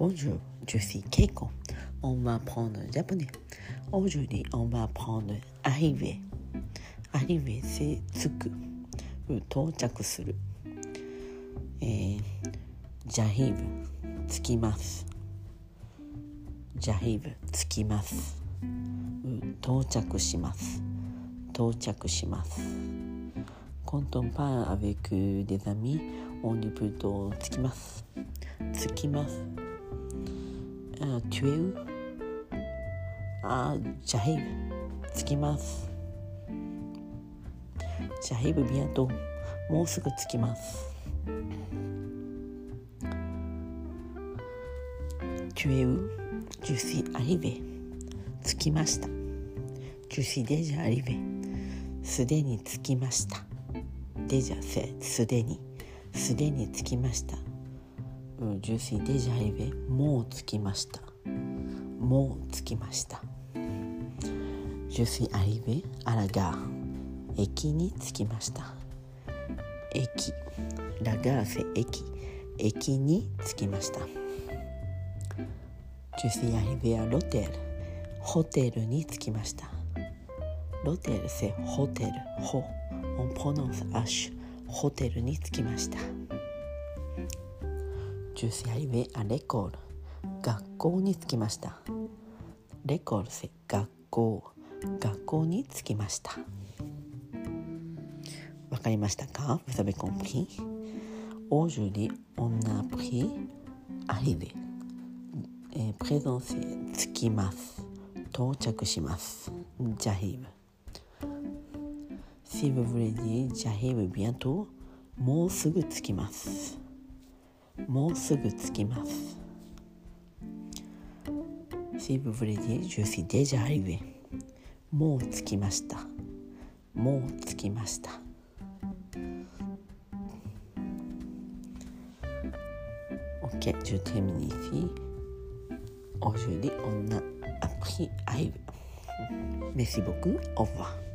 Bonjour, je suis Keiko. On va apprendre le japonais. Aujourd'hui, on va apprendre arriver. Arriver, c'est 着く。到着する。えー、ジャヒブ、着きます。ジャヒブ、着きます。到着します。到着します。Quand on parle avec des amis, on dit plutôt 着きます。着きます。トゥエウあジャヘブ。着きます。ジャヘブビアト。もうすぐ着きます。トゥエウジュシアリベ。つきました。ジュシデジャアリベ。すでにつきました。デジャセすでに。すでにつきました。Je suis déjà arrivé もう着きましたもう着きました je suis arrivé à la gare 駅に着きました駅 la gare c'est 駅駅に着きました je suis arrivé à l'hôtel ホテルに着きました l'hôtel c'est ホテルほ on prononce H ホテルに着きました Je suis arrivé à l'école 学校に着きました L'école c'est 学校学校に着きましたわかりましたか Vous avez compris Aujourd'hui on a pris arriver えー、présent c'est 着きます到着します J'arrive Si vous voulez dire j'arrive bientôt もうすぐ着きますもうすぐ着きます。シーブブレディジューシーデジャーリウェイ。もう着きました。もう着きました。オッケー、ジューテミニシー。おじゅり、おんな、アクヒアイブ。メシボク、オフ。